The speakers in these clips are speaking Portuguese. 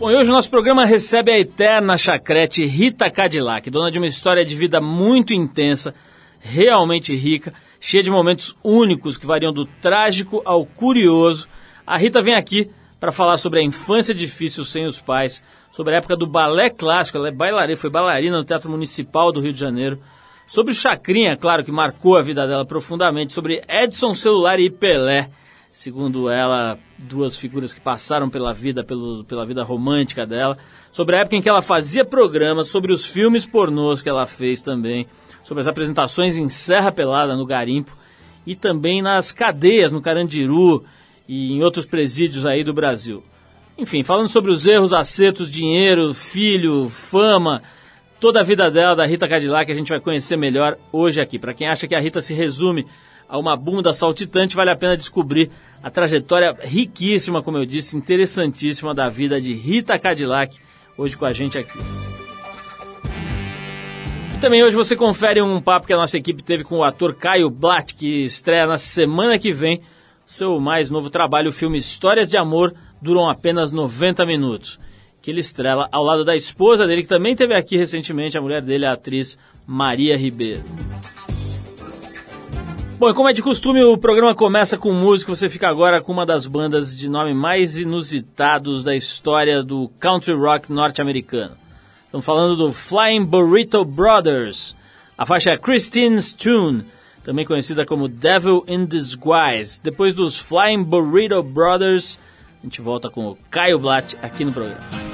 Bom, e hoje o nosso programa recebe a eterna chacrete Rita Cadillac, dona de uma história de vida muito intensa, realmente rica, cheia de momentos únicos que variam do trágico ao curioso. A Rita vem aqui para falar sobre a infância difícil sem os pais, sobre a época do balé clássico, ela é bailarina, foi bailarina no Teatro Municipal do Rio de Janeiro, sobre o Chacrinha, claro, que marcou a vida dela profundamente, sobre Edson Celular e Pelé, segundo ela, duas figuras que passaram pela vida, pelo, pela vida romântica dela, sobre a época em que ela fazia programas, sobre os filmes pornôs que ela fez também, sobre as apresentações em Serra Pelada, no Garimpo, e também nas cadeias, no Carandiru e em outros presídios aí do Brasil. Enfim, falando sobre os erros, acertos, dinheiro, filho, fama, toda a vida dela, da Rita Cadillac, a gente vai conhecer melhor hoje aqui. Para quem acha que a Rita se resume a uma bunda saltitante, vale a pena descobrir a trajetória riquíssima, como eu disse, interessantíssima da vida de Rita Cadillac, hoje com a gente aqui. E também hoje você confere um papo que a nossa equipe teve com o ator Caio Blatt, que estreia na semana que vem seu mais novo trabalho, o filme Histórias de Amor, duram apenas 90 minutos. Que ele estrela ao lado da esposa dele, que também teve aqui recentemente, a mulher dele, a atriz Maria Ribeiro. Bom, e como é de costume, o programa começa com música. Você fica agora com uma das bandas de nome mais inusitados da história do country rock norte-americano. Estamos falando do Flying Burrito Brothers. A faixa é Christine's Tune, também conhecida como Devil in Disguise. Depois dos Flying Burrito Brothers, a gente volta com o Caio Blatt aqui no programa.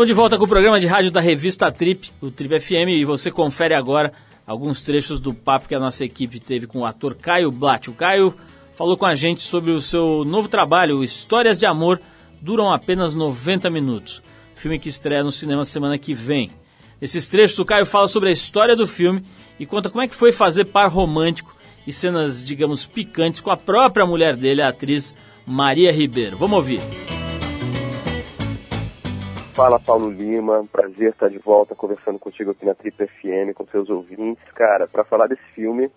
Estamos de volta com o programa de rádio da revista Trip, o Trip FM, e você confere agora alguns trechos do papo que a nossa equipe teve com o ator Caio Blatt. O Caio falou com a gente sobre o seu novo trabalho, Histórias de Amor, duram apenas 90 minutos. Filme que estreia no cinema semana que vem. Esses trechos o Caio fala sobre a história do filme e conta como é que foi fazer par romântico e cenas, digamos, picantes com a própria mulher dele, a atriz Maria Ribeiro. Vamos ouvir. Fala Paulo Lima, prazer estar de volta conversando contigo aqui na Triple FM, com seus ouvintes. Cara, para falar desse filme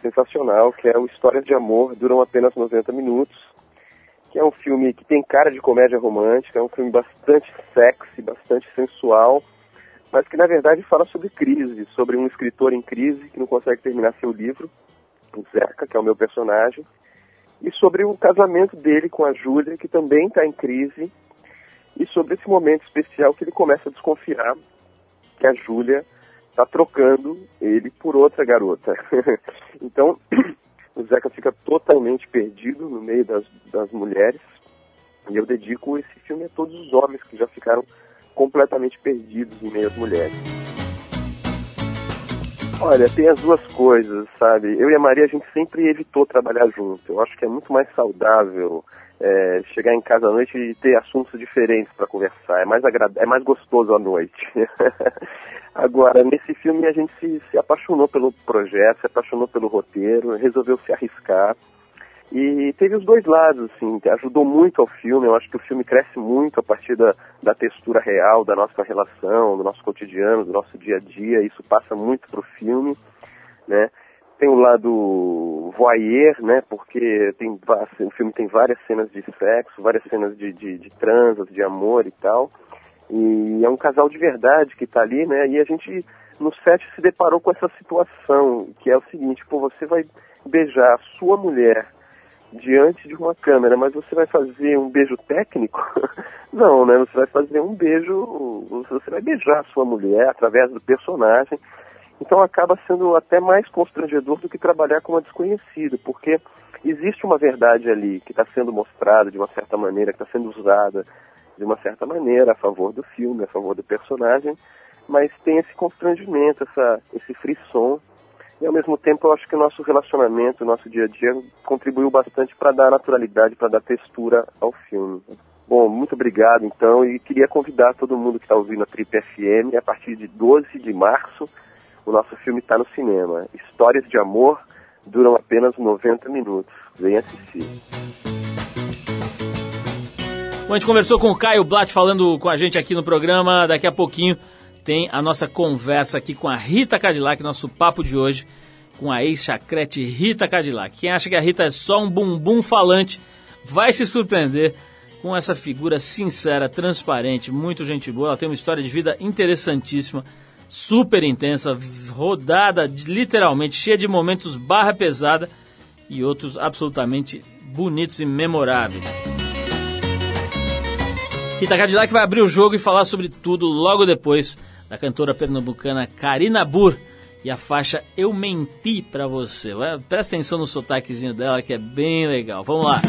sensacional, que é o Histórias de Amor, duram apenas 90 minutos, que é um filme que tem cara de comédia romântica, é um filme bastante sexy, bastante sensual, mas que na verdade fala sobre crise, sobre um escritor em crise que não consegue terminar seu livro, o Zeca, que é o meu personagem, e sobre o casamento dele com a Júlia, que também está em crise, e sobre esse momento especial que ele começa a desconfiar que a Júlia está trocando ele por outra garota. então, o Zeca fica totalmente perdido no meio das, das mulheres, e eu dedico esse filme a todos os homens que já ficaram completamente perdidos em meio às mulheres. Olha, tem as duas coisas, sabe? Eu e a Maria, a gente sempre evitou trabalhar junto. Eu acho que é muito mais saudável é, chegar em casa à noite e ter assuntos diferentes para conversar. É mais, agrad... é mais gostoso à noite. Agora, nesse filme a gente se, se apaixonou pelo projeto, se apaixonou pelo roteiro, resolveu se arriscar. E teve os dois lados, assim, ajudou muito ao filme. Eu acho que o filme cresce muito a partir da, da textura real da nossa relação, do nosso cotidiano, do nosso dia a dia. Isso passa muito pro filme, né? Tem o lado voyeur, né? Porque tem, o filme tem várias cenas de sexo, várias cenas de, de, de de amor e tal. E é um casal de verdade que está ali, né? E a gente no set se deparou com essa situação, que é o seguinte, pô, você vai beijar a sua mulher diante de uma câmera, mas você vai fazer um beijo técnico? Não, né? Você vai fazer um beijo, você vai beijar a sua mulher através do personagem. Então acaba sendo até mais constrangedor do que trabalhar com uma desconhecida, porque existe uma verdade ali que está sendo mostrada de uma certa maneira, que está sendo usada de uma certa maneira a favor do filme, a favor do personagem, mas tem esse constrangimento, essa, esse frisson e ao mesmo tempo eu acho que o nosso relacionamento, o nosso dia a dia contribuiu bastante para dar naturalidade, para dar textura ao filme. Bom, muito obrigado então e queria convidar todo mundo que está ouvindo a Trip FM, a partir de 12 de março, o nosso filme está no cinema. Histórias de amor duram apenas 90 minutos. Venha assistir. Bom, a gente conversou com o Caio Blatt falando com a gente aqui no programa. Daqui a pouquinho tem a nossa conversa aqui com a Rita Cadillac, nosso papo de hoje com a ex-chacrete Rita Cadillac. Quem acha que a Rita é só um bumbum falante vai se surpreender com essa figura sincera, transparente, muito gente boa. Ela tem uma história de vida interessantíssima, super intensa, rodada literalmente, cheia de momentos barra pesada e outros absolutamente bonitos e memoráveis. Rita Cadillac vai abrir o jogo e falar sobre tudo logo depois da cantora pernambucana Karina Burr e a faixa Eu Menti Pra Você. Presta atenção no sotaquezinho dela que é bem legal. Vamos lá.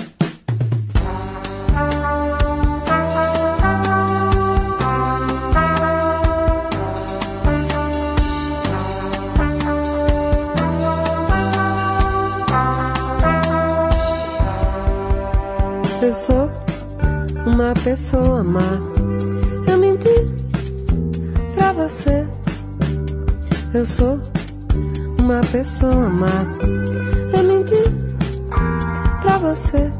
Uma pessoa má você. Eu sou uma pessoa má. Eu menti pra você.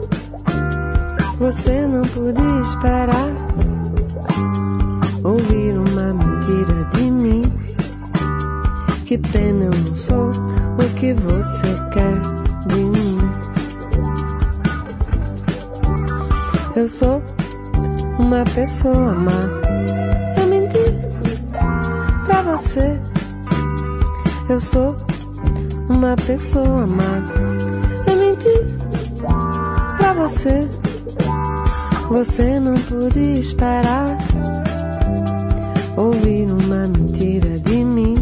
Você não podia esperar ouvir uma mentira de mim. Que pena eu não sou o que você quer Eu sou uma pessoa má você. Eu sou uma pessoa má. Eu menti pra você. Você não podia esperar ouvir uma mentira de mim.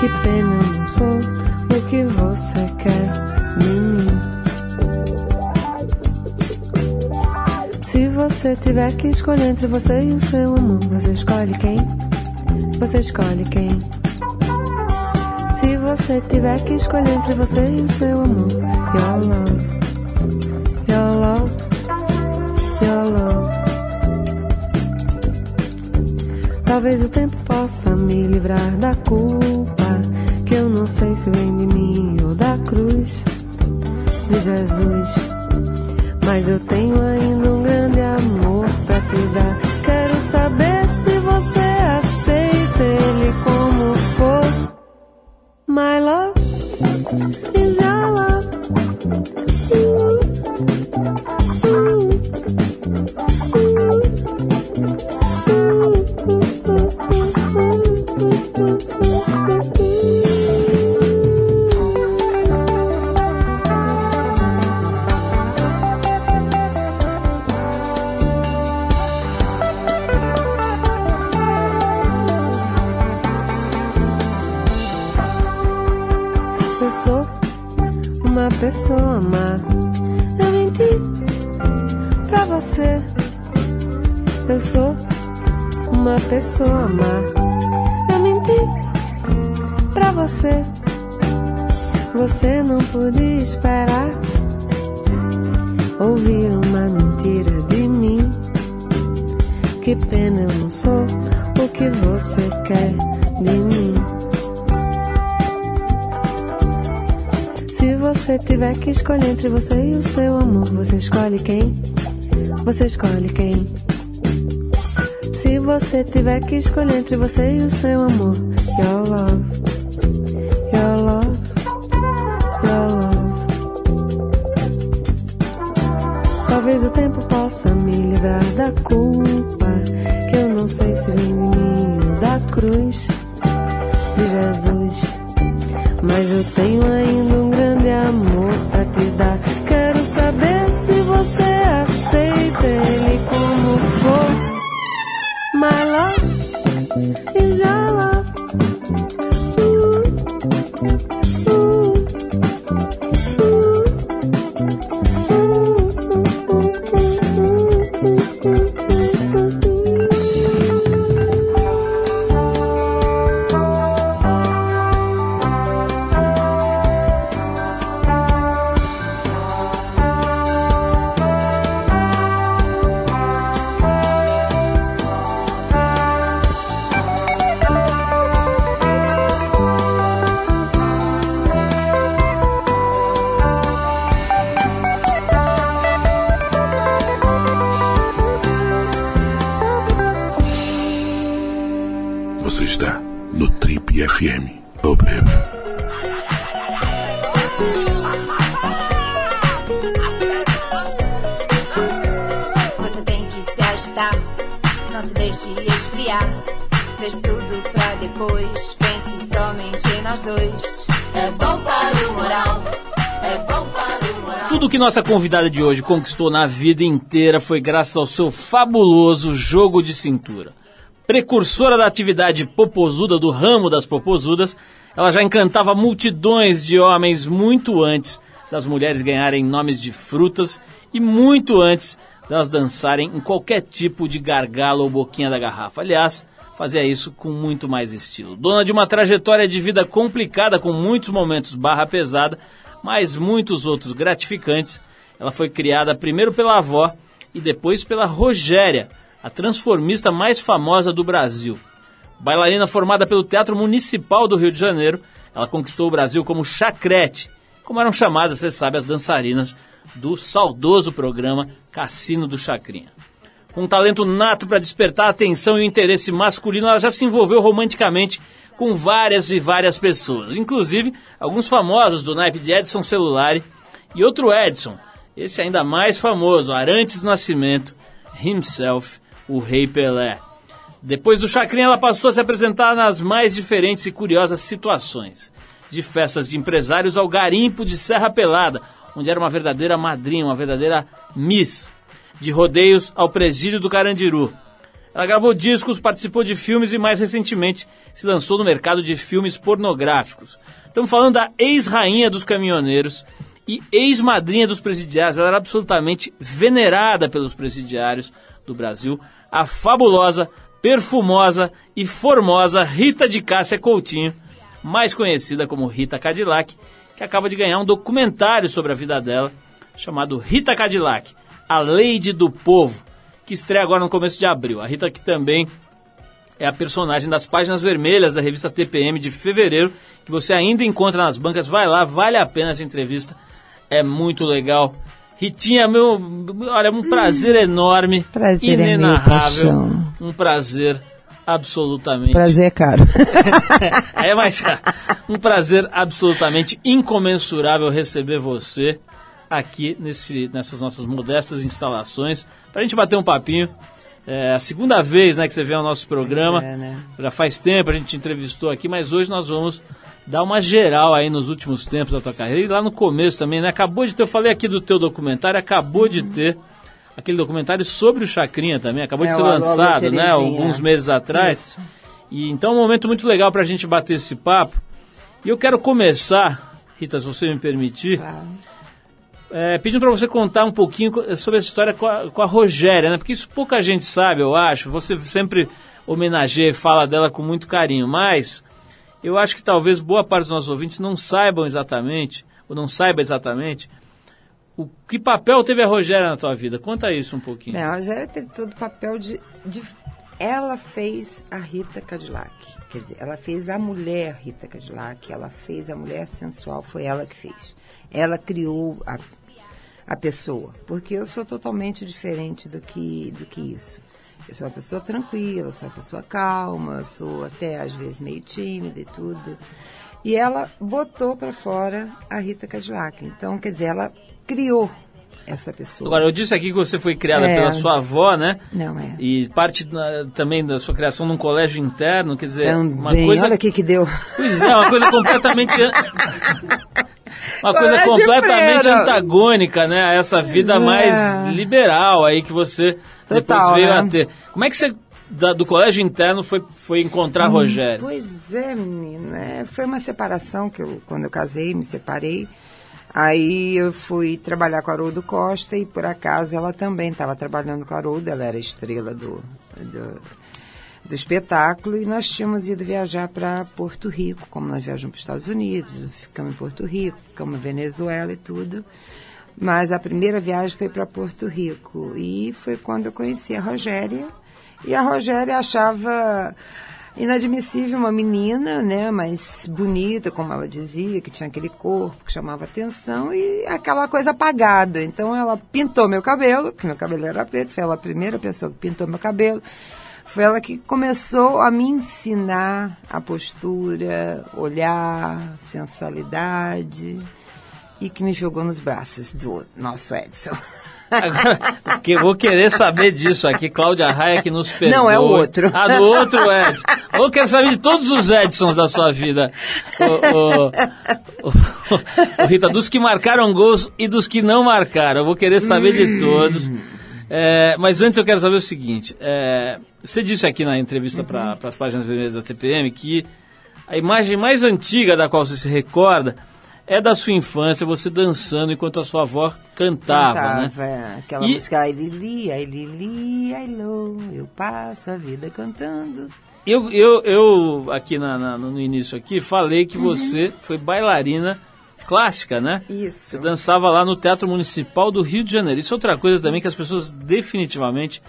Que pena você tiver que escolher entre você e o seu amor, você escolhe quem? você escolhe quem. Se você tiver que escolher entre você e o seu amor, your love, your love, your love. Talvez o tempo possa me livrar da culpa que eu não sei se vem de mim ou da cruz de Jesus. Mas eu tenho amor pra entre você e o seu amor, você escolhe quem? Você escolhe quem? Se você tiver que escolher entre você e o seu amor, your love, nossa convidada de hoje conquistou na vida inteira foi graças ao seu fabuloso jogo de cintura. Precursora da atividade popozuda do ramo das popozudas, ela já encantava multidões de homens muito antes das mulheres ganharem nomes de frutas e muito antes delas dançarem em qualquer tipo de gargalo ou boquinha da garrafa. Aliás, fazia isso com muito mais estilo. Dona de uma trajetória de vida complicada com muitos momentos barra pesada, mas muitos outros gratificantes, ela foi criada primeiro pela avó e depois pela Rogéria, a transformista mais famosa do Brasil. Bailarina formada pelo Teatro Municipal do Rio de Janeiro, ela conquistou o Brasil como chacrete, como eram chamadas, você sabe, as dançarinas do saudoso programa Cassino do Chacrinha. Com um talento nato para despertar a atenção e o interesse masculino, ela já se envolveu romanticamente com várias e várias pessoas, inclusive alguns famosos do naipe de Edson Celulari e outro Edson, esse ainda mais famoso, Arantes do Nascimento, himself, o Rei Pelé. Depois do Chacrinha, ela passou a se apresentar nas mais diferentes e curiosas situações. De festas de empresários ao garimpo de Serra Pelada, onde era uma verdadeira madrinha, uma verdadeira miss. De rodeios ao presídio do Carandiru. Ela gravou discos, participou de filmes e mais recentemente se lançou no mercado de filmes pornográficos. Estamos falando da ex-rainha dos caminhoneiros e ex-madrinha dos presidiários. Ela era absolutamente venerada pelos presidiários do Brasil. A fabulosa, perfumosa e formosa Rita de Cássia Coutinho, mais conhecida como Rita Cadillac, que acaba de ganhar um documentário sobre a vida dela, chamado Rita Cadillac, a Lady do Povo, que estreia agora no começo de abril. A Rita que também é a personagem das páginas vermelhas da revista TPM de fevereiro, que você ainda encontra nas bancas. Vai lá, vale a pena essa entrevista, é muito legal. Ritinha, meu, olha, um prazer enorme, Prazer é meu, inenarrável, um prazer absolutamente. Prazer é caro. é mais um prazer absolutamente incomensurável receber você aqui nesse, nessas nossas modestas instalações para a gente bater um papinho. É a segunda vez né, que você vem ao nosso programa. É, né? Já faz tempo a gente te entrevistou aqui, mas hoje nós vamos dar uma geral aí nos últimos tempos da tua carreira e lá no começo também, né? Acabou de ter, eu falei aqui do teu documentário, acabou de ter aquele documentário sobre o Chacrinha também, acabou de É, ser o Alô, lançado, né? Alguns meses atrás. Isso. E então é um momento muito legal para a gente bater esse papo. E eu quero começar, Rita, se você me permitir, Claro. É, pedindo para você contar um pouquinho sobre essa história com a, com a Rogéria, né? Porque isso pouca gente sabe, eu acho. Você sempre homenageia e fala dela com muito carinho, mas eu acho que talvez boa parte dos nossos ouvintes não saibam exatamente, ou não saiba exatamente, o que papel teve a Rogéria na tua vida. Conta isso um pouquinho. Não, a Rogéria teve todo o papel de, de- Ela fez a Rita Cadillac. Quer dizer, ela fez a mulher Rita Cadillac, ela fez a mulher sensual, foi ela que fez. Ela criou a, a pessoa. Porque eu sou totalmente diferente do que, do que isso. Eu sou uma pessoa tranquila, sou uma pessoa calma, sou até às vezes meio tímida e tudo. E ela botou para fora a Rita Cadillac. Então, quer dizer, ela criou essa pessoa. Agora, eu disse aqui que você foi criada É. pela sua avó, né? Não é. E parte na- também da sua criação num colégio interno, quer dizer, Também, uma coisa. olha o que que deu. Pois é, uma coisa completamente. Uma coisa completamente Freira. antagônica, né? A essa vida É. mais liberal aí que você depois Total, veio né? a ter. Como é que você, da- do colégio interno, foi, foi encontrar Hum, Rogério? Pois é, menina. é, Foi uma separação que eu, quando eu casei, me separei. Aí eu fui trabalhar com a Haroldo Costa e por acaso ela também estava trabalhando com a Haroldo, ela era estrela do, do, do espetáculo e nós tínhamos ido viajar para Porto Rico, como nós viajamos para os Estados Unidos, ficamos em Porto Rico, ficamos em Venezuela e tudo. Mas a primeira viagem foi para Porto Rico e foi quando eu conheci a Rogéria. E a Rogéria achava inadmissível uma menina, né, mais bonita, como ela dizia, que tinha aquele corpo que chamava atenção e aquela coisa apagada. Então ela pintou meu cabelo, que meu cabelo era preto, foi ela a primeira pessoa que pintou meu cabelo. Foi ela que começou a me ensinar a postura, olhar, sensualidade e que me jogou nos braços do nosso Edson. Agora, que eu vou querer saber disso aqui, Cláudia Raia que nos perdoe. Não, é o outro. Ah, do outro Edson. Eu quero saber de todos os Edsons da sua vida. O, o- o- o- Rita, dos que marcaram gols e dos que não marcaram. Eu vou querer saber de todos. É, mas antes eu quero saber o seguinte. é, você disse aqui na entrevista para as páginas vermelhas da TPM que a imagem mais antiga da qual você se recorda é da sua infância, você dançando enquanto a sua avó cantava, né? Cantava, é, Aquela E- música Ai Lili, ai Lili, ai Lô, eu passo a vida cantando. Eu, eu, eu aqui na- na- no início aqui, falei que você foi bailarina clássica, né? Isso. Você dançava lá no Teatro Municipal do Rio de Janeiro. Isso é outra coisa também que as pessoas definitivamente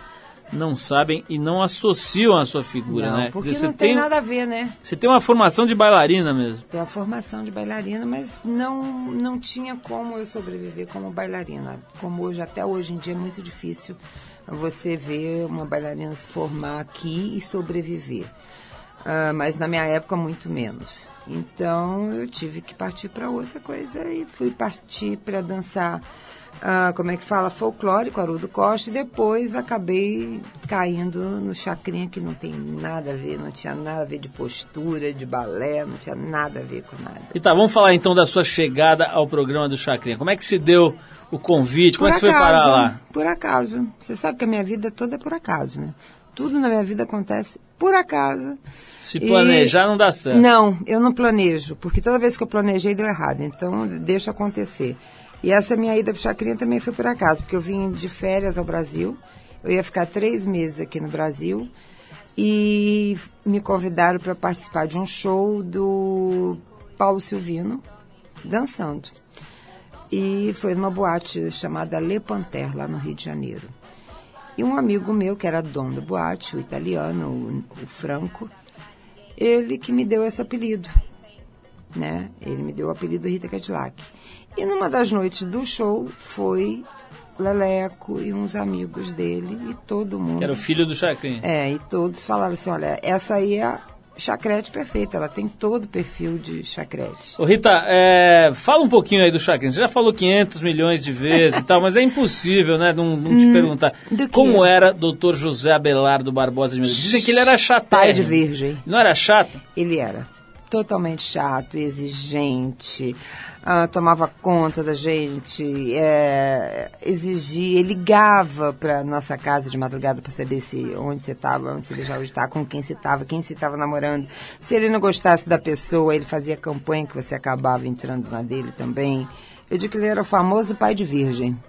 não sabem e não associam à sua figura, Não, né? Porque dizer, não tem tem, nada a ver, né? você tem uma formação de bailarina mesmo. Tem a formação de bailarina, mas não, não tinha como eu sobreviver como bailarina. Como hoje, até hoje em dia, é muito difícil você ver uma bailarina se formar aqui e sobreviver. Ah, mas na minha época, muito menos. Então, eu tive que partir para outra coisa e fui partir para dançar, ah, como é que fala, folclore com Haroldo Costa. E depois acabei caindo no chacrinha, que não tem nada a ver, não tinha nada a ver de postura, de balé, não tinha nada a ver com nada. E tá, vamos falar então da sua chegada ao programa do Chacrinha. Como é que se deu o convite? Como é que você foi parar lá? Por acaso. Você sabe que a minha vida toda é por acaso, né? Tudo na minha vida acontece por acaso. Se E- planejar não dá certo. Não, eu não planejo, porque toda vez que eu planejei deu errado, então deixa acontecer. E essa minha ida para Chacrinha também foi por acaso, porque eu vim de férias ao Brasil, eu ia ficar três meses aqui no Brasil e me convidaram para participar de um show do Paulo Silvino dançando. E foi numa boate chamada Le Panter, lá no Rio de Janeiro. E um amigo meu, que era dono da boate, o italiano, o, o Franco, ele que me deu esse apelido. Né? Ele me deu o apelido Rita Cadillac. E numa das noites do show foi Leleco e uns amigos dele e todo mundo. Que era o filho do Chacrinha. É, e todos falaram assim, olha, essa aí é a chacrete perfeita, ela tem todo o perfil de chacrete. Ô Rita, é, fala um pouquinho aí do Chacrinha. Você já falou 500 milhões de vezes e tal, mas é impossível, né, não, não te perguntar. Hum, quê? Como era Dr. José Abelardo Barbosa de Medeiros? Dizem que ele era chato. Pai de virgem. Não era chato? Ele era totalmente chato, exigente, ah, tomava conta da gente, é, exigia, ligava para nossa casa de madrugada para saber se onde você estava, onde você deixava de estar, com quem você estava, quem você estava namorando. Se ele não gostasse da pessoa, ele fazia campanha que você acabava entrando na dele também. Eu digo que ele era o famoso pai de virgem,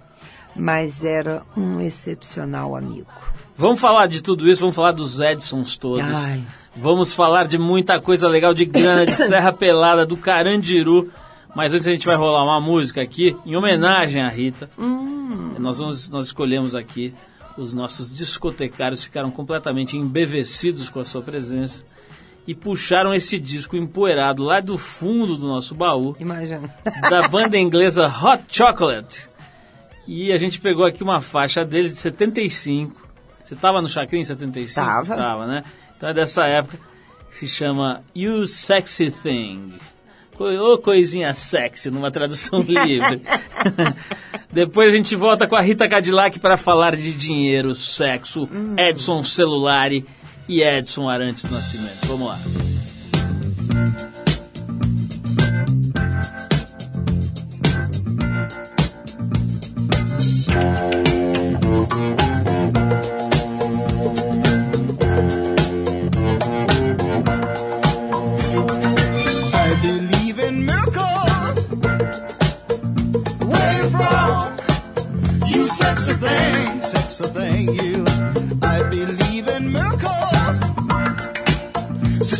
mas era um excepcional amigo. Vamos falar de tudo isso, vamos falar dos Edsons todos. Ai. Vamos falar de muita coisa legal de grana, de Serra Pelada, do Carandiru. Mas antes a gente vai rolar uma música aqui em homenagem à Rita. Nós, vamos, nós escolhemos aqui, os nossos discotecários ficaram completamente embevecidos com a sua presença e puxaram esse disco empoeirado lá do fundo do nosso baú Imagina. da banda inglesa Hot Chocolate. E a gente pegou aqui uma faixa deles de 75. Você tava no Chacrinha em 75? Tava. Tava, né? Então é dessa época que se chama You Sexy Thing. Ô coisinha sexy, numa tradução livre. Depois a gente volta com a Rita Cadillac para falar de dinheiro, sexo, Edson Celulari e Edson Arantes do Nascimento. Vamos lá.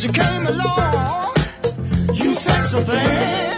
You came along, you sexy thing.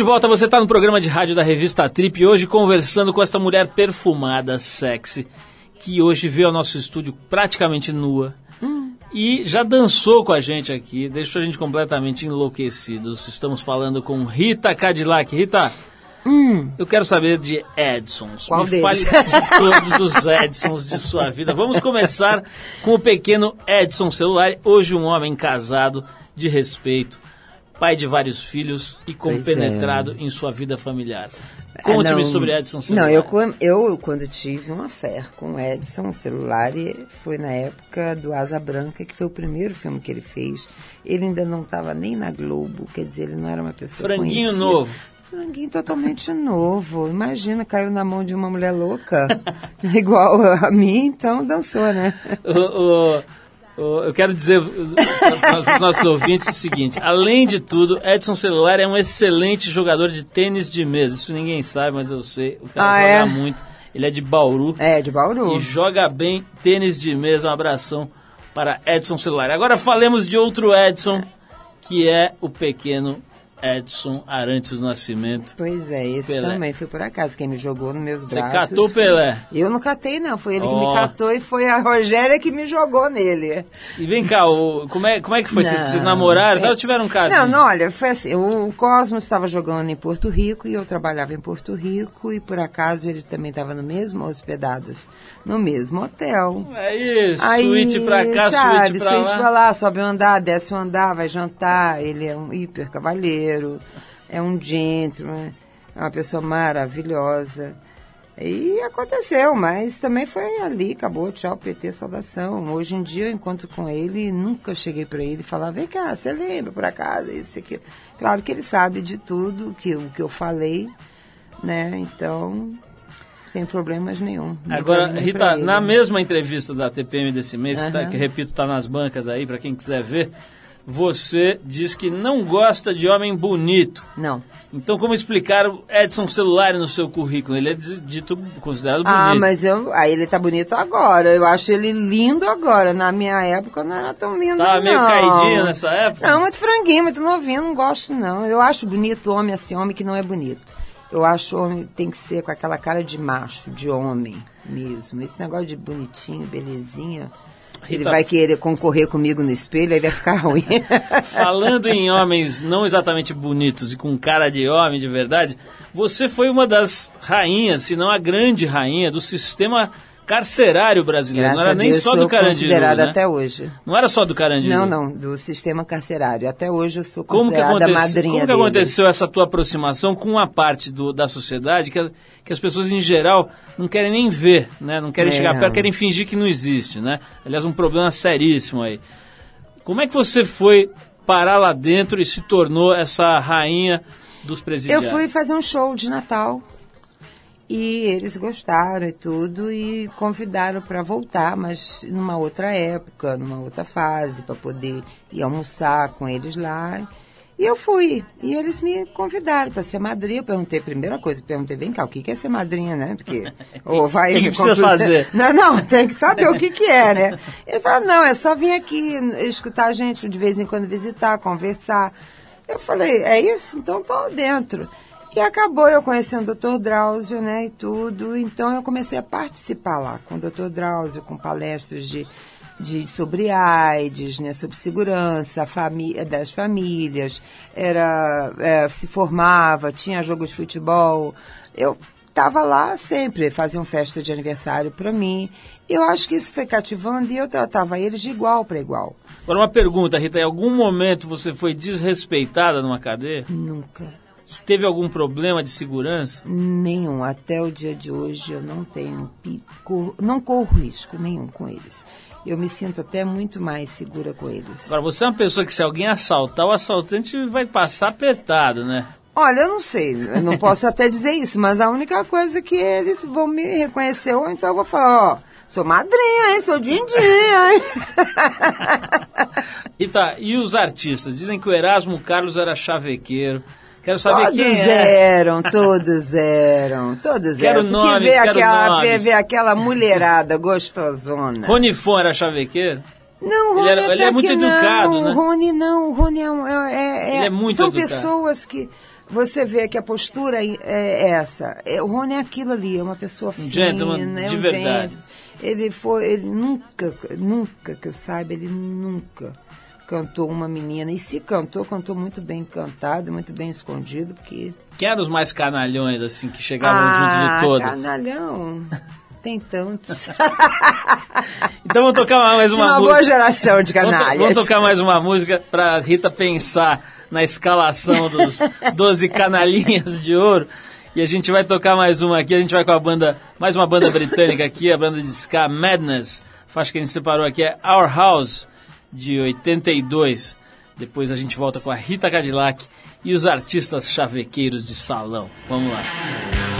De volta, você está no programa de rádio da revista Trip hoje conversando com essa mulher perfumada, sexy, que hoje veio ao nosso estúdio praticamente nua e já dançou com a gente aqui, deixou a gente completamente enlouquecidos. Estamos falando com Rita Cadillac. Rita, eu quero saber de Edsons. Qual Me deles? fale de todos os Edsons de sua vida. Vamos começar com o pequeno Edson Celular, hoje um homem casado, de respeito, pai de vários filhos e compenetrado em sua vida familiar. Conte-me Ah, sobre Edson Celular. Não, eu, eu quando tive uma fé com Edson celular, foi na época do Asa Branca, que foi o primeiro filme que ele fez. Ele ainda não estava nem na Globo, quer dizer, ele não era uma pessoa Franguinho conhecida. novo. Franguinho totalmente novo. Imagina, caiu na mão de uma mulher louca, igual a mim, então dançou, né? O- o- eu quero dizer para os nossos ouvintes o seguinte: além de tudo, Edson Celular é um excelente jogador de tênis de mesa. Isso ninguém sabe, mas eu sei. O cara Ah, joga é? muito. Ele é de Bauru É, de Bauru. e joga bem tênis de mesa. Um abração para Edson Celular. Agora falemos de outro Edson, que é o pequeno Edson Arantes do Nascimento. Pois é, esse Pelé. também foi por acaso. Quem me jogou nos meus Você braços. catou o Pelé. Eu não catei, não. Foi ele que Ó. me catou e foi a Rogéria que me jogou nele. E vem cá, o- como, é, como é que foi? Vocês se Não. namoraram? É- tiveram um caso? Não, não, olha, foi assim, o Cosmos estava jogando em Porto Rico e eu trabalhava em Porto Rico e por acaso ele também estava no mesmo hospedado, no mesmo hotel. É isso, Aí, suíte pra cá, sabe, suíte pra suíte lá. pra lá, sobe um andar, desce um andar, vai jantar, ele é um hiper cavalheiro, é um gentleman, é uma pessoa maravilhosa. E aconteceu, mas também foi ali, acabou, tchau, PT, saudação. Hoje em dia eu encontro com ele, nunca cheguei para ele e falar, vem cá, você lembra por acaso, isso e aquilo. Claro que ele sabe de tudo que, o que eu falei, né? Então, sem problemas nenhum. Agora, mim, Rita, na mesma entrevista da TPM desse mês, tá- Aham. que repito, tá nas bancas aí, pra quem quiser ver, você diz que não gosta de homem bonito. Não. Então, como explicar o Edson Celular no seu currículo? Ele é di- dito, considerado bonito. Ah, mas eu, aí ele tá bonito agora. Eu acho ele lindo agora. Na minha época não era tão lindo, Tava não. meio caidinho nessa época? Não, muito franguinho, muito novinho, não gosto não. Eu acho bonito homem assim, homem que não é bonito. Eu acho homem tem que ser com aquela cara de macho, de homem mesmo. Esse negócio de bonitinho, belezinha. Ele Rita- vai querer concorrer comigo no espelho, aí vai ficar ruim. Falando em homens não exatamente bonitos e com cara de homem de verdade, você foi uma das rainhas, se não a grande rainha, do sistema carcerário brasileiro. Graças não era nem Deus, só do Carandiru, considerada né? até hoje. Não era só do Carandiru. Não, não, do sistema carcerário. Até hoje eu sou Como que, considerada madrinha como que deles. aconteceu essa tua aproximação com uma parte do- da sociedade que, que as pessoas em geral não querem nem ver, né? Não querem É, chegar não. perto, querem fingir que não existe, né? Aliás, um problema seríssimo aí. Como é que você foi parar lá dentro e se tornou essa rainha dos Eu presidiários? fui fazer um show de Natal e eles gostaram e tudo e convidaram para voltar, mas numa outra época, numa outra fase, para poder ir almoçar com eles lá. E eu fui. E eles me convidaram para ser madrinha. Eu perguntei, primeira coisa, perguntei, vem cá, o que que é ser madrinha, né? Porque, ou vai... O que precisa fazer? Não, não, tem que saber o que que é, né? Ele falou, não, é só vir aqui escutar a gente de vez em quando visitar, conversar. Eu falei, é isso? Então tô dentro. E acabou eu conhecendo o Dr. Drauzio, né, e tudo. Então eu comecei a participar lá com o Dr. Drauzio, com palestras de, de sobre AIDS, né, sobre segurança, família, das famílias. Era, é, se formava, tinha jogo de futebol. Eu estava lá sempre, faziam festa de aniversário para mim. Eu acho que isso foi cativando e eu tratava eles de igual para igual. Agora uma pergunta, Rita, em algum momento você foi desrespeitada numa cadeia? Nunca. Teve algum problema de segurança? Nenhum. Até o dia de hoje eu não tenho, não corro risco nenhum com eles. Eu me sinto até muito mais segura com eles. Agora, você é uma pessoa que se alguém assaltar, o assaltante vai passar apertado, né? Olha, eu não sei, eu não posso até dizer isso, mas a única coisa que eles vão me reconhecer, ou então eu vou falar, ó, sou madrinha, hein, sou din-din, hein. Rita, e os artistas? Dizem que o Erasmo Carlos era chavequeiro. Quero saber Todos quem é. eram, todos eram, todos Quero eram. nomes, ver quero aquela, nomes. ver, aquela mulherada gostosona. Rony Fon era chavequeiro? Não, o Ele Rony era- ele é muito educado, não. né? O Rony não, o Rony é, um- é, é- Ele é muito São educado. pessoas que você vê que a postura é essa. É, o Rony é aquilo ali, é uma pessoa fina, gentleman é de um verdade. gentleman. Ele foi, ele nunca, nunca que eu saiba, ele nunca cantou uma menina. E se cantou, cantou muito bem cantado, muito bem escondido, porque Quem eram os mais canalhões, assim, que chegavam ah, junto de todo? canalhão. Tem tantos. Então vamos tocar mais uma, uma música. boa geração de Vamos, to- canalhas. vamos tocar mais uma música pra Rita pensar na escalação dos 12 canalinhas de ouro. E a gente vai tocar mais uma aqui. A gente vai com a banda, mais uma banda britânica aqui, a banda de ska Madness. A faixa que a gente separou aqui é Our House, de 82. Depois a gente volta com a Rita Cadillac e os artistas chavequeiros de salão. Vamos lá.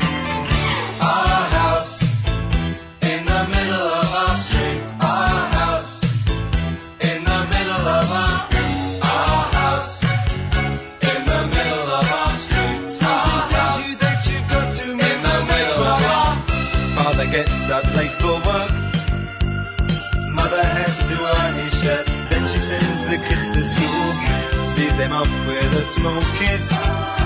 Our house in the middle of our street. Our house in the middle of our our house in the middle of our street. Something tells you that you've got to in the middle of our Father gets up late for work. Mother has to iron his shirt. Then she sends the kids to school. Sees them off with a small kiss.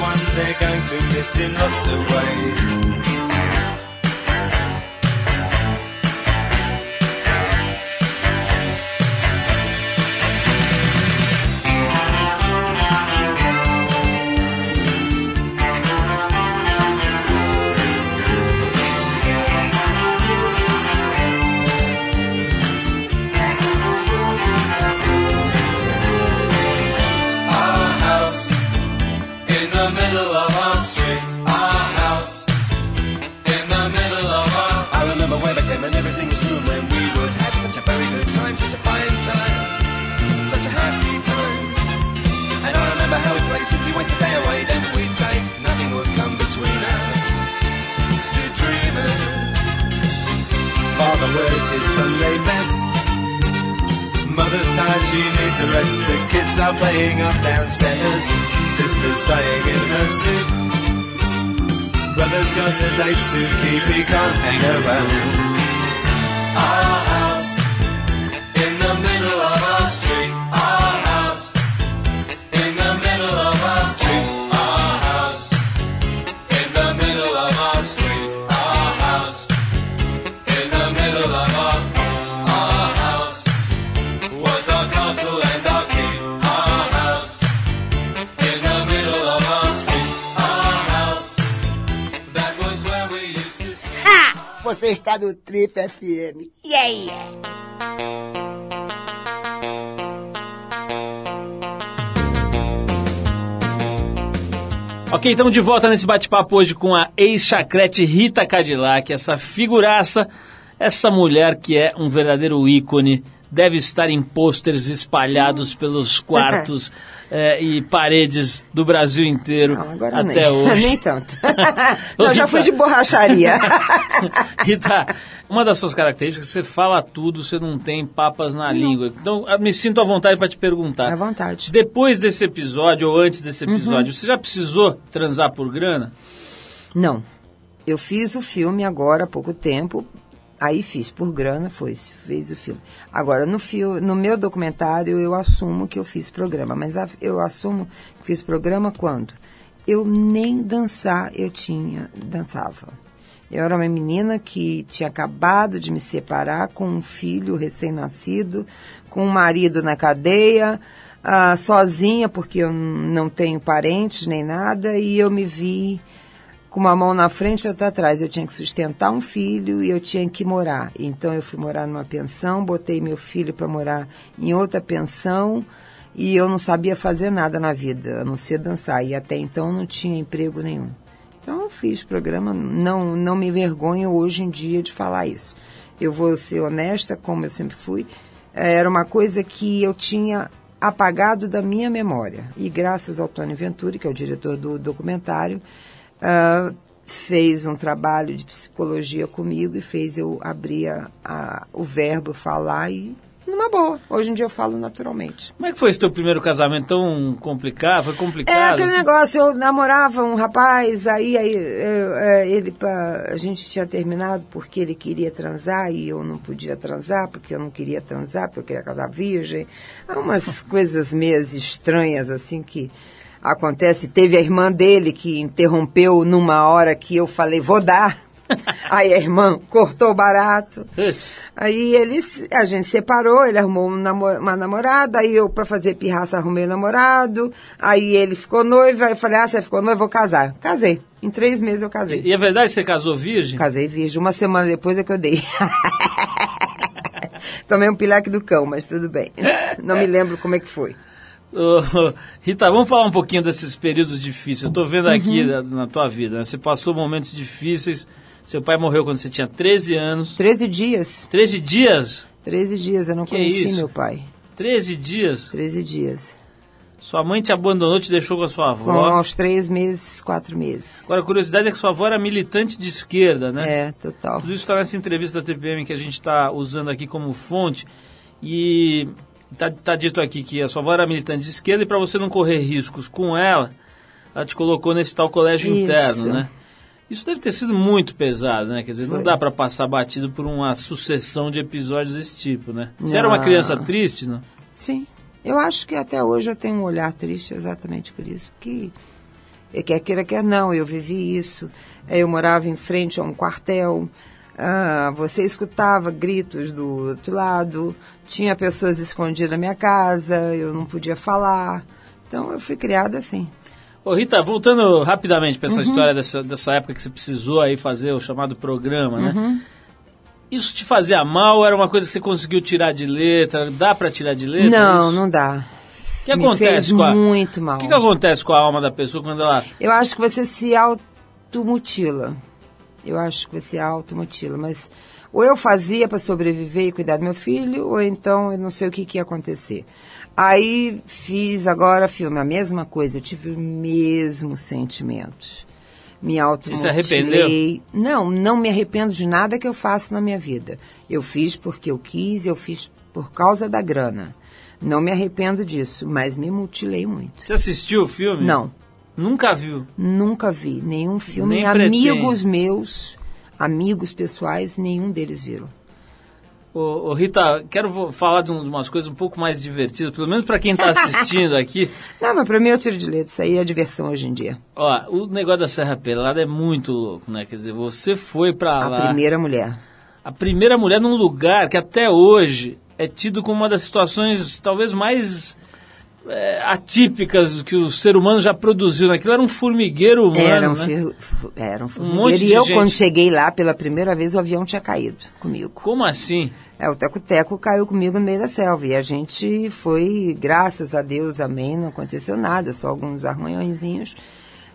One they're going to miss in lots of ways. Sighing in her sleep. Brother's got a date to keep, he can't hang around. Our Você está no Trip FM. Yeah, yeah. Ok, estamos de volta nesse bate-papo hoje com a ex-chacrete Rita Cadillac, essa figuraça, essa mulher que é um verdadeiro ícone, deve estar em pôsteres espalhados pelos quartos eh, e paredes do Brasil inteiro Não, agora até nem, hoje. nem tanto. Não, já Rita. fui de borracharia. Rita, uma das suas características, você fala tudo, você não tem papas na língua. Então, eu me sinto à vontade para te perguntar. À vontade. Depois desse episódio, ou antes desse Uhum. episódio, você já precisou transar por grana? Não. Eu fiz o filme agora há pouco tempo. Aí fiz, por grana foi, fez o filme. Agora, no, fio, no meu documentário, eu assumo que eu fiz programa. Mas a- eu assumo que fiz programa quando? Eu nem dançar eu tinha, dançava. Eu era uma menina que tinha acabado de me separar com um filho recém-nascido, com um marido na cadeia, ah, sozinha, porque eu não tenho parentes nem nada, e eu me vi com uma mão na frente e outra atrás. Eu tinha que sustentar um filho e eu tinha que morar. Então eu fui morar numa pensão, botei meu filho para morar em outra pensão e eu não sabia fazer nada na vida, a não ser dançar. E até então não tinha emprego nenhum. Então eu fiz programa, não, não me envergonho hoje em dia de falar isso. Eu vou ser honesta, como eu sempre fui. Eh, Era uma coisa que eu tinha apagado da minha memória. E graças ao Tony Venturi, que é o diretor do documentário, ah, fez um trabalho de psicologia comigo e fez eu abrir a- a- o verbo falar e numa boa. Hoje em dia eu falo naturalmente. Como é que foi esse teu primeiro casamento tão complicado? Foi É complicado? aquele assim? negócio, eu namorava um rapaz, aí, aí eu, é, ele, a gente tinha terminado porque ele queria transar e eu não podia transar, porque eu não queria transar, porque eu queria casar virgem. Há umas coisas meio estranhas assim que acontece. Teve a irmã dele que interrompeu numa hora que eu falei, vou dar. Aí a irmã cortou barato. Aí eles, a gente separou, ele arrumou um uma namorada, aí eu, pra fazer pirraça, arrumei um namorado, aí ele ficou noivo, aí eu falei, ah, você ficou noivo, vou casar. Casei. Em três meses eu casei. E é verdade que você casou virgem? Casei virgem. Uma semana depois é que eu dei. Tomei um pilaque do cão, mas tudo bem. Não me lembro como é que foi. Rita, vamos falar um pouquinho desses períodos difíceis. Eu tô vendo aqui Uhum. na, na tua vida, né? Você passou momentos difíceis. Seu pai morreu quando você tinha 13 anos. 13 dias. 13 dias? 13 dias, eu não Que conheci meu pai. 13 dias? 13 dias. Sua mãe te abandonou, te deixou com a sua Com avó. aos três meses, quatro meses. Agora, a curiosidade é que sua avó era militante de esquerda, né? É, total. Tudo isso está nessa entrevista da TPM que a gente está usando aqui como fonte. E está tá dito aqui que a sua avó era militante de esquerda e para você não correr riscos com ela, ela te colocou nesse tal colégio Isso. interno, né? Isso deve ter sido muito pesado, né? Quer dizer, não Foi. dá para passar batido por uma sucessão de episódios desse tipo, né? Você era uma Não. criança triste, não? Sim. Eu acho que até hoje eu tenho um olhar triste exatamente por isso. Porque, eh, quer queira, quer não, eu vivi isso. Eh, Eu morava em frente a um quartel. Ah, você escutava gritos do outro lado. Tinha pessoas escondidas na minha casa. Eu não podia falar. Então eu fui criada assim. Ô Rita, voltando rapidamente para Uhum. essa história dessa, dessa época que você precisou aí fazer o chamado programa, né? Uhum. Isso te fazia mal? Era uma coisa que você conseguiu tirar de letra? Dá para tirar de letra? não, isso? não dá. O que Me acontece com a... muito mal. O que, que acontece com a alma da pessoa quando ela... Eu acho que você se automutila. Eu acho que você automutila, mas ou eu fazia para sobreviver e cuidar do meu filho, ou então eu não sei o que, que ia acontecer. Aí fiz agora filme, a mesma coisa, eu tive o mesmo sentimento. Me automutilei. se arrependeu? Não, não me arrependo de nada que eu faço na minha vida. Eu fiz porque eu quis, eu fiz por causa da grana. Não me arrependo disso, mas me mutilei muito. Você assistiu o filme? Não. Nunca viu? Nunca vi nenhum filme. Nem amigos meus, amigos pessoais, nenhum deles viram. Ô, ô, Rita, quero falar de, um- umas coisas um pouco mais divertidas, pelo menos para quem está assistindo aqui. Não, mas pra mim é o tiro de letra. Isso aí é diversão hoje em dia. Ó, o negócio da Serra Pelada é muito louco, né? Quer dizer, você foi para A lá... primeira mulher. a primeira mulher num lugar que até hoje é tido como uma das situações talvez mais é, atípicas que o ser humano já produziu. Naquilo era um formigueiro humano, Era um, né? era um monte formigueiro. de E eu, gente. quando cheguei lá pela primeira vez, o avião tinha caído comigo. Como assim? É, o Teco-Teco caiu comigo no meio da selva. E a gente foi, graças a Deus, amém, não aconteceu nada, só alguns arranhõezinhos.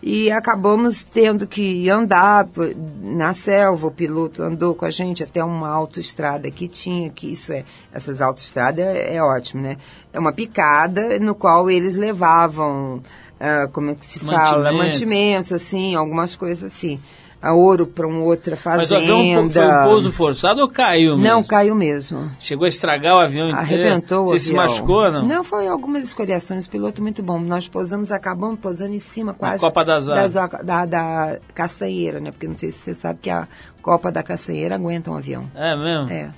E acabamos tendo que andar por- na selva. O piloto andou com a gente até uma autoestrada que tinha, que isso é, essas autoestradas é, é ótimo, né? É uma picada no qual eles levavam, ah, como é que se fala? Mantimentos. Mantimentos, assim, algumas coisas assim. A ouro para uma outra Mas o fazenda. avião foi um pouso forçado ou caiu mesmo? Não, caiu mesmo. Chegou a estragar o avião inteiro? Arrebentou o Você se avião. machucou, não? Não, foi algumas escoriações. Piloto muito bom. Nós pousamos, acabamos pousando em cima quase. Copa das oca- da, da castanheira, né? Porque não sei se você sabe que a Copa da Castanheira aguenta um avião. É mesmo? É.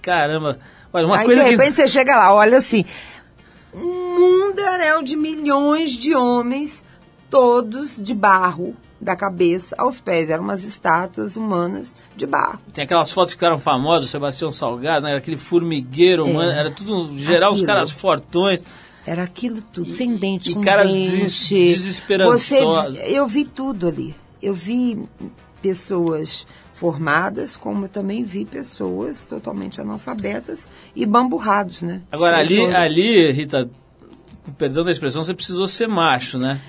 Caramba. Olha, uma Aí, coisa de que... repente, você chega lá, olha assim, um mundaréu de milhões de homens, todos de barro, da cabeça aos pés. Eram umas estátuas humanas de barro. Tem aquelas fotos que ficaram famosas, o Sebastião Salgado, né? Era aquele formigueiro, É. mano, era tudo, geral, os Aquilo. caras fortões. Era aquilo tudo, sem dente, e com cara dente. des- desesperançosa. Você, eu vi tudo ali. Eu vi pessoas formadas, como eu também vi pessoas totalmente analfabetas e bamburrados, né? Agora, ali, ali, Rita, perdão da expressão, você precisou ser macho, né?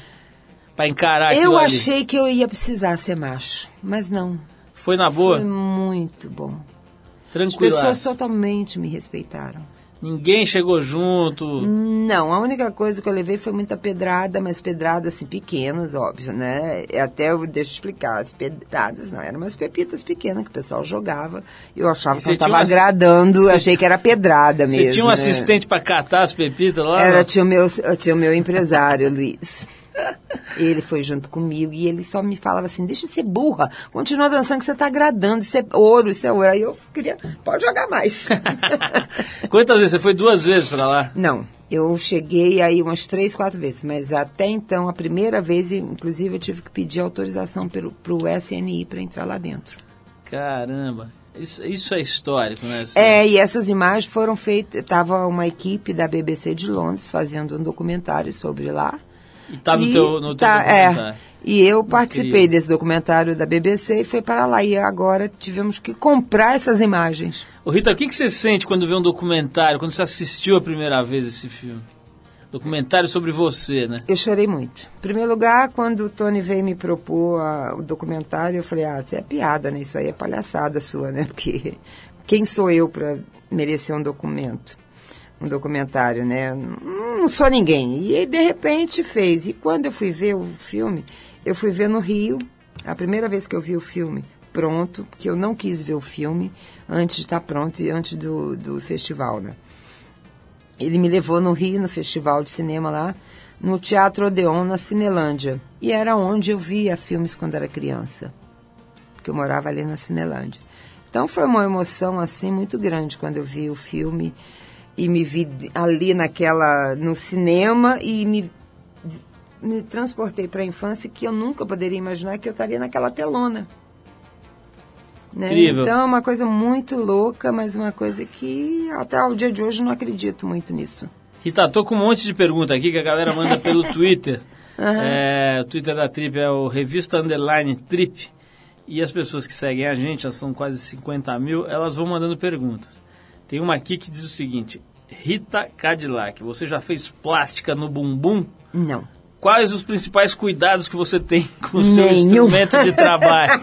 Pra encarar aquilo Eu ali. achei que eu ia precisar ser macho, mas não. Foi na boa? Foi muito bom. As Tranquilo. pessoas totalmente me respeitaram. Ninguém chegou junto. Não, a única coisa que eu levei foi muita pedrada, mas pedradas assim pequenas, óbvio, né? Até eu deixa eu explicar, as pedradas não, eram umas pepitas pequenas que o pessoal jogava. Eu achava que eu estava agradando, você achei que era pedrada mesmo. Você tinha um né? assistente pra catar as pepitas lá? Era, não? tinha o meu, eu tinha o meu empresário, Luiz. Ele foi junto comigo e ele só me falava assim, deixa de ser burra, continua dançando que você está agradando, isso é ouro, isso é ouro. Aí eu queria, pode jogar mais. Quantas vezes? Você foi duas vezes pra lá? Não, eu cheguei aí umas três, quatro vezes, mas até então, a primeira vez, inclusive, eu tive que pedir autorização pelo, pro SNI para entrar lá dentro. Caramba. Isso, isso é histórico, né? Assim, É, e essas imagens foram feitas, estava uma equipe da BBC de Londres fazendo um documentário sobre lá. E tá no E teu, no teu tá, documentário. É, e eu participei desse documentário da BBC e foi para lá. E agora tivemos que comprar essas imagens. Ô Rita, o que, que você sente quando vê um documentário, quando você assistiu a primeira vez esse filme? Documentário sobre você, né? Eu chorei muito. Em primeiro lugar, quando o Tony veio me propor a- o documentário, eu falei, ah, isso é piada, né? Isso aí é palhaçada sua, né? Porque quem sou eu para merecer um documento? Um documentário, né? Não sou ninguém. E aí, de repente, fez. E quando eu fui ver o filme, eu fui ver no Rio, a primeira vez que eu vi o filme pronto, porque eu não quis ver o filme antes de estar pronto e antes do, do festival, né? Ele me levou no Rio, no festival de cinema lá, no Teatro Odeon, na Cinelândia. E era onde eu via filmes quando era criança. Porque eu morava ali na Cinelândia. Então foi uma emoção, assim, muito grande quando eu vi o filme e me vi ali naquela, no cinema e me, me transportei para a infância que eu nunca poderia imaginar que eu estaria naquela telona. Né? Então é uma coisa muito louca, mas uma coisa que até o dia de hoje eu não acredito muito nisso. Rita, tô com um monte de pergunta aqui que a galera manda pelo Twitter. É, o Twitter da Trip é o Revista Underline Trip. E as pessoas que seguem a gente, elas são quase 50 mil, elas vão mandando perguntas. Tem uma aqui que diz o seguinte: Rita Cadillac, você já fez plástica no bumbum? Não. Quais os principais cuidados que você tem com o seu Nenhum. instrumento de trabalho?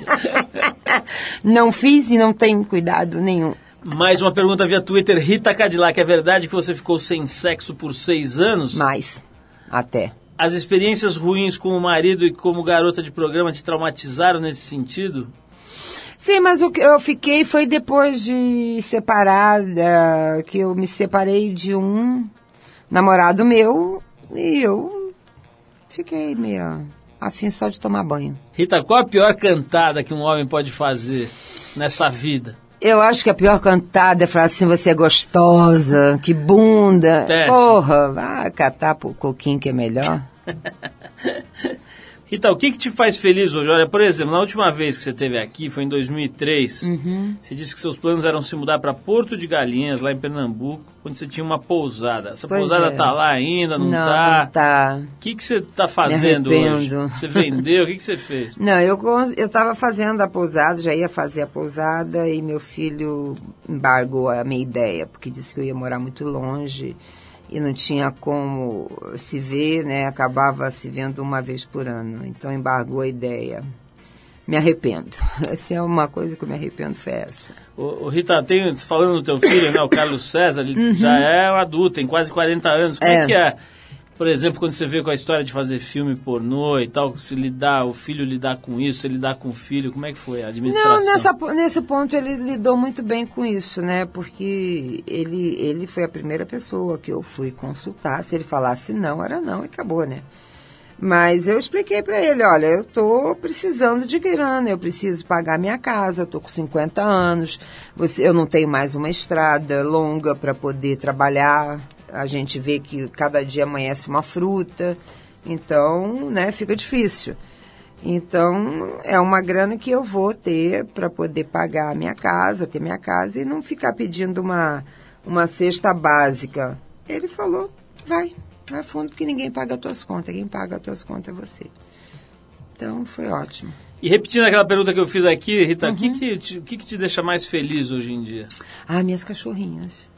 Não fiz e não tenho cuidado nenhum. Mais uma pergunta via Twitter. Rita Cadillac, é verdade que você ficou sem sexo por seis anos? Mais. Até. As experiências ruins como marido e como garota de programa te traumatizaram nesse sentido? Sim, mas o que eu fiquei foi depois de separada, que eu me separei de um namorado meu e eu fiquei meio afim só de tomar banho. Rita, qual a pior cantada que um homem pode fazer nessa vida? Eu acho que a pior cantada é falar assim, você é gostosa, que bunda. Péssimo. Porra, vai catar pro coquinho que é melhor. Rita, o que, que te faz feliz hoje? Olha, por exemplo, na última vez que você esteve aqui, foi em 2003, você disse que seus planos eram se mudar para Porto de Galinhas, lá em Pernambuco, onde você tinha uma pousada. Essa Pois pousada é. tá lá ainda, não, não, tá? não tá. O que, que você tá fazendo hoje? Você vendeu? O que, que você fez? Não, eu eu estava fazendo a pousada, já ia fazer a pousada e meu filho embargou a minha ideia, porque disse que eu ia morar muito longe e não tinha como se ver, né? Acabava se vendo uma vez por ano. Então embargou a ideia. Me arrependo. Essa é uma coisa que eu me arrependo, foi essa. Ô, ô, Rita, tem, falando do teu filho, né, o Carlos César, ele já é um adulto, tem quase 40 anos. Como é. Uhum. É. que é, por exemplo, quando você vê com a história de fazer filme pornô e tal, se lidar, o filho lidar com isso, ele lidar com o filho, como é que foi a administração? Não, nessa, nesse ponto ele lidou muito bem com isso, né? Porque ele, ele foi a primeira pessoa que eu fui consultar. Se ele falasse não, era não e acabou, né? Mas eu expliquei para ele, olha, eu tô precisando de grana, eu preciso pagar minha casa, eu tô com 50 anos, você, eu não tenho mais uma estrada longa para poder trabalhar. A gente vê que cada dia amanhece uma fruta, então, né, fica difícil. Então, é uma grana que eu vou ter para poder pagar a minha casa, ter minha casa e não ficar pedindo uma, uma cesta básica. Ele falou, vai, vai fundo, porque ninguém paga as tuas contas, quem paga as tuas contas é você. Então, foi ótimo. E repetindo aquela pergunta que eu fiz aqui, Rita, o Uhum. que, que, te, que, que te deixa mais feliz hoje em dia? Ah, minhas cachorrinhas.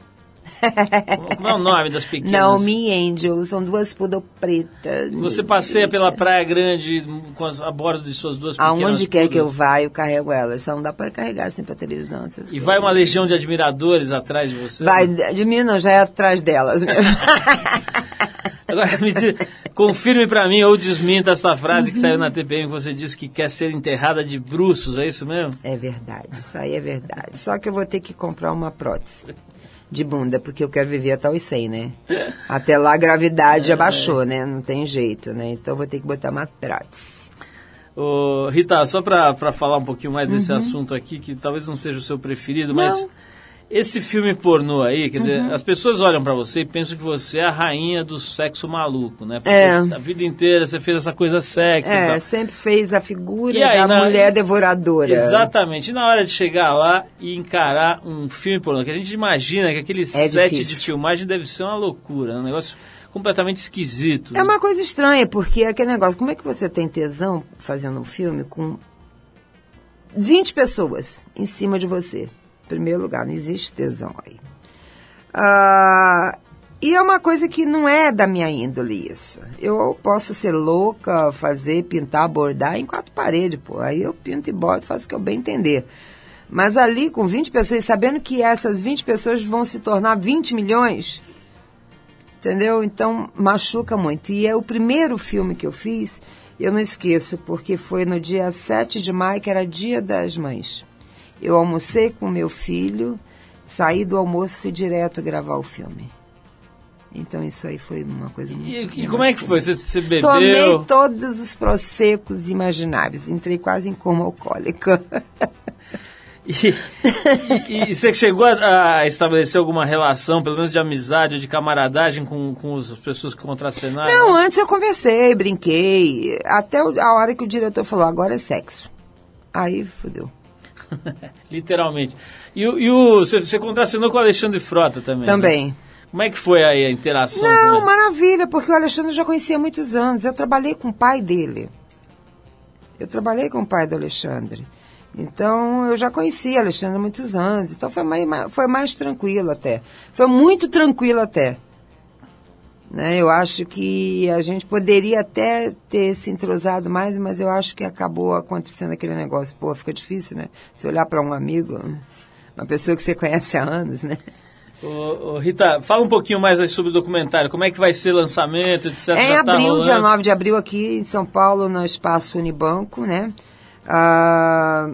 Como é o nome das pequenas? Naomi Angel, são duas poodle pretas. Você passeia pela Praia Grande com as, a bordo de suas duas pequenas Aonde quer que eu vá, eu carrego elas. Só não dá para carregar assim para televisão. E coisas. vai uma legião de admiradores atrás de você? Vai, de mim não, já é atrás delas. Agora, me diz, confirme pra mim ou desminta essa frase que saiu na TPM que você disse que quer ser enterrada de bruços, é isso mesmo? É verdade, isso aí é verdade. Só que eu vou ter que comprar uma prótese de bunda, porque eu quero viver até os 100, né? Até lá a gravidade já baixou, né? Não tem jeito, né? Então vou ter que botar uma prótese. Ô, Rita, só pra, pra falar um pouquinho mais desse assunto aqui, que talvez não seja o seu preferido, mas Uhum. Não. Uhum. Esse filme pornô aí, quer dizer, as pessoas olham pra você e pensam que você é a rainha do sexo maluco, né? Porque É. a vida inteira você fez essa coisa sexy É, sempre fez a figura E aí, da na- mulher devoradora. Exatamente. E na hora de chegar lá e encarar um filme pornô, que a gente imagina que aquele set É difícil. de filmagem deve ser uma loucura, um negócio completamente esquisito. É uma coisa estranha, porque é aquele negócio, como é que você tem tesão fazendo um filme com 20 pessoas em cima de você? Em primeiro lugar, não existe tesão aí. Ah, e é uma coisa que não é da minha índole isso. Eu posso ser louca, fazer, pintar, bordar em quatro paredes, pô. Aí eu pinto e bordo, faço o que eu bem entender. Mas ali com 20 pessoas, sabendo que essas 20 pessoas vão se tornar 20 milhões, Entendeu? Então machuca muito. E é o primeiro filme que eu fiz, eu não esqueço, porque foi no dia 7 de maio, que era dia das mães. Eu almocei com meu filho, saí do almoço e fui direto gravar o filme. Então isso aí foi uma coisa muito E, e como é que foi? Você, você bebeu? Tomei todos os prosecos imagináveis. Entrei quase em coma alcoólica. E, e- e você chegou a, a estabelecer alguma relação, pelo menos de amizade ou de camaradagem com, com as pessoas que contracenaram? Não, antes eu conversei, brinquei. Até a hora que o diretor falou, agora é sexo. Aí fudeu. Literalmente. E, e o, você, você contracenou com o Alexandre Frota também? né? Também. Como é que foi aí a interação? Não, maravilha, porque o Alexandre eu já conhecia há muitos anos. Eu trabalhei com o pai dele. Eu trabalhei com o pai do Alexandre. Então, eu já conhecia Alexandre há muitos anos. Então, foi mais- foi mais tranquilo até. Foi muito tranquilo até. Né? Eu acho que a gente poderia até ter se entrosado mais, mas eu acho que acabou acontecendo aquele negócio. Pô, fica difícil, né? Se olhar para um amigo, uma pessoa que você conhece há anos, né? Ô, ô, Rita, fala um pouquinho mais aí sobre o documentário. Como é que vai ser lançamento, etc. É em tá abril, rolando? dia 9 de abril, aqui em São Paulo, no Espaço Unibanco, né? Ah,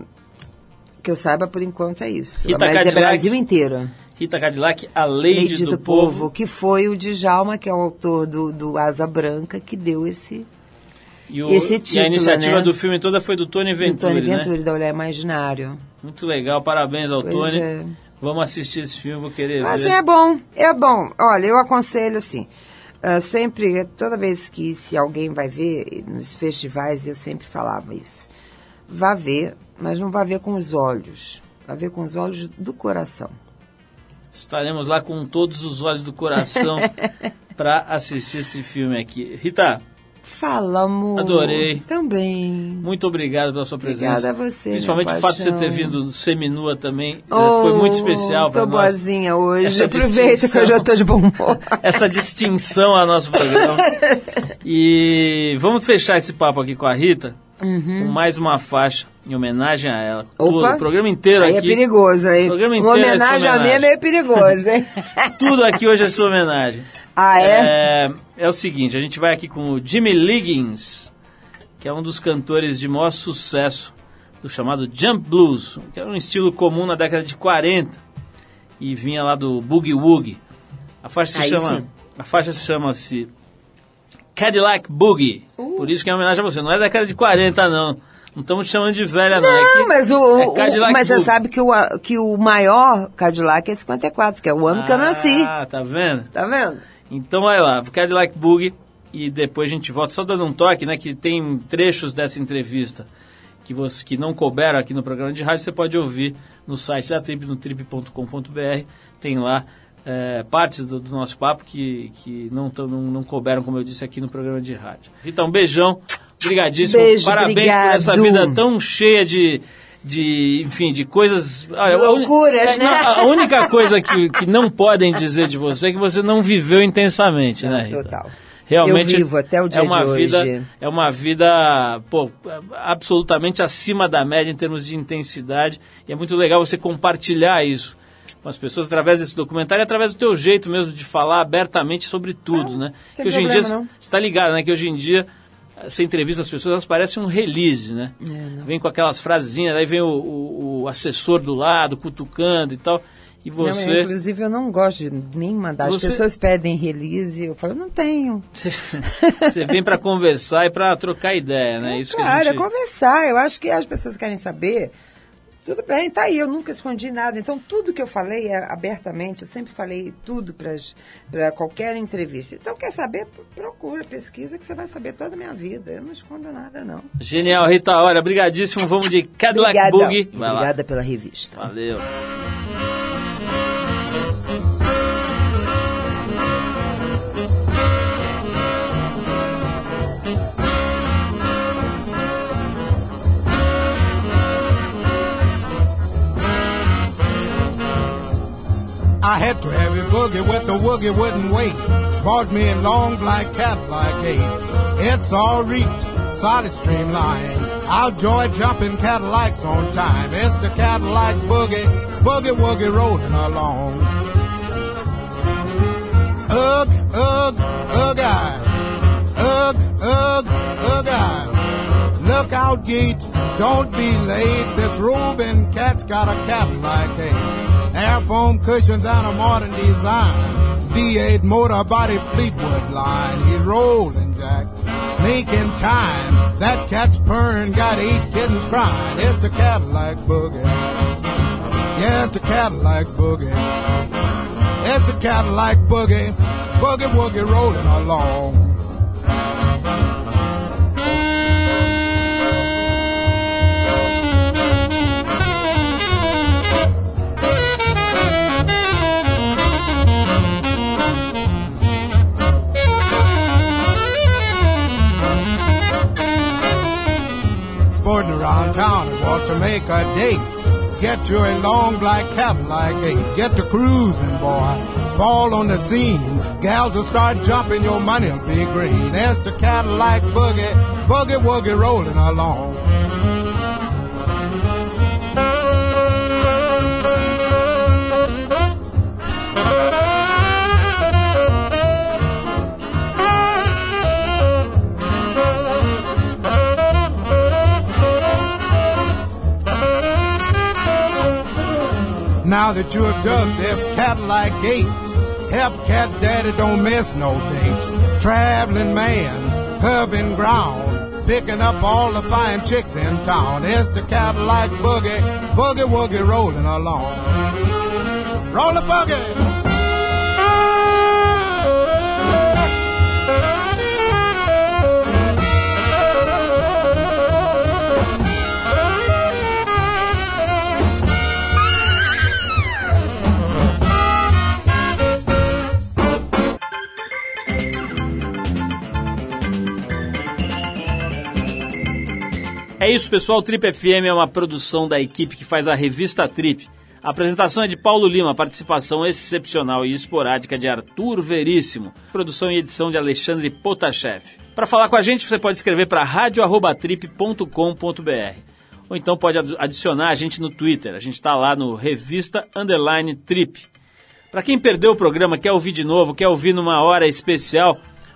que eu saiba, por enquanto, é isso. Rita Mas é Cadillac. Brasil inteiro. Rita Cadillac, a Lady, Lady do, do, Povo. Povo, que foi o Djalma, que é o autor do, do Asa Branca, que deu esse, E, o, Esse e a título, iniciativa né? do filme toda foi do Tony do Venturi, Tony né? Venturi, da Olhar Imaginário. Muito legal, parabéns ao Pois Tony. é. Vamos assistir esse filme, vou querer Mas ver. é bom, é bom. Olha, eu aconselho assim, ah, sempre, toda vez que se alguém vai ver, nos festivais eu sempre falava isso. Vá ver, mas não vá ver com os olhos. Vá ver com os olhos do coração. Estaremos lá com todos os olhos do coração para assistir esse filme aqui. Rita, Falamos. Adorei. Também. Muito obrigado pela sua presença. Obrigada a você, Principalmente minha o fato de você ter vindo seminua também. eh, Oh, foi muito especial para nós. boazinha hoje. Essa Aproveita que distinção. eu já tô de bom humor. essa distinção ao nosso programa. E vamos fechar esse papo aqui com a Rita com mais uma faixa em homenagem a ela. Uhum. Opa. Tudo, o programa inteiro Aí é aqui. perigoso, aí. O programa Uma inteiro é homenagem a mim é homenagem. meio perigoso, hein? Tudo aqui hoje é sua homenagem. Ah, é? É, é o seguinte, a gente vai aqui com o Jimmy Liggins, que é um dos cantores de maior sucesso do chamado Jump Blues, que era um estilo comum na década de 40 e vinha lá do Boogie Woogie. A faixa se Aí chama, sim. a faixa se chama-se Cadillac Boogie. Uh. Por isso que é uma homenagem a você. Não é da década de 40 não. Não estamos te chamando de velha não. é Não, que mas, o, é o- mas você sabe que o, que o maior Cadillac é 54, que é o ano que eu nasci. Ah, tá vendo? Tá vendo? Então vai lá, Cadillac Boogie e depois a gente volta. Só dando um toque, né? Que tem trechos dessa entrevista que, você, que não couberam aqui no programa de rádio, você pode ouvir no site da Trip, no trip.com.br. Tem lá é, partes do, do nosso papo que, que não, não, não couberam, como eu disse, aqui no programa de rádio. Então, beijão, obrigadíssimo. Beijo, Parabéns obrigado. por essa vida tão cheia de. De, enfim, de coisas. Ah, a uni- Loucuras, é, né? não, A única coisa que, que não podem dizer de você é que você não viveu intensamente, né? Rita? Total. Realmente Eu vivo até o dia é uma de vida, hoje. É uma vida, pô, absolutamente acima da média em termos de intensidade. E é muito legal você compartilhar isso com as pessoas através desse documentário através do teu jeito mesmo de falar abertamente sobre tudo, né? tem Que hoje em dia, não. você está ligado, né? Que hoje em dia você entrevista as pessoas, elas parecem um release, né? É, vem com aquelas frasezinhas, aí vem o, o- o assessor do lado, cutucando e tal. E Não, você... inclusive, eu não gosto de nem mandar. As Você- pessoas pedem release, eu falo, não tenho. Você, você vem para conversar e para trocar ideia, né? Isso que a Claro, gente... é conversar. Eu acho que as pessoas querem saber. Tudo bem, tá aí, eu nunca escondi nada. Então, tudo que eu falei é abertamente, eu sempre falei tudo para qualquer entrevista. Então, quer saber? Procura, pesquisa, que você vai saber toda a minha vida. Eu não escondo nada, não. Genial, Rita Hora, obrigadíssimo. Vamos de Cadillac Obrigada. Boogie. Vai lá. Obrigada pela revista. Valeu. I had to have a boogie with the woogie wouldn't wait. Bought me a long black Cadillac 8. It's all reeked, solid streamline. I'll joy jumping Cadillacs on time. It's the Cadillac boogie, boogie woogie rolling along. Ugh, ugh, ugh, I. Ugh, ugh, ugh, I. Look out, Yeet, don't be late. This roving cat's got a Cadillac 8. Air foam cushions and a modern design. V8 motor body Fleetwood line. He's rolling, Jack, making time. That cat's purring, got eight kittens crying. It's the Cadillac boogie. Yeah, the Cadillac boogie. It's the Cadillac boogie. Boogie woogie rolling along. Town and want to make a date. Get you a long black Cadillac 8. Get to cruising, boy. Fall on the scene. Gals will start jumping, your money'll be green. There's the Cadillac boogie, boogie woogie rolling along. Now that you have dug this Cadillac gate, help Cat Daddy don't miss no dates. Traveling man, curving ground, picking up all the fine chicks in town. It's the Cadillac boogie, boogie woogie rolling along. Roll the boogie! É isso, pessoal. Trip FM é uma produção da equipe que faz a revista Trip. A apresentação é de Paulo Lima, participação excepcional e esporádica de Arthur Veríssimo, produção e edição de Alexandre Potashev. Para falar com a gente, você pode escrever para radio@trip.com.br ou então pode adicionar a gente no Twitter. A gente está lá no Revista Underline Trip. Para quem perdeu o programa, quer ouvir de novo, quer ouvir numa hora especial,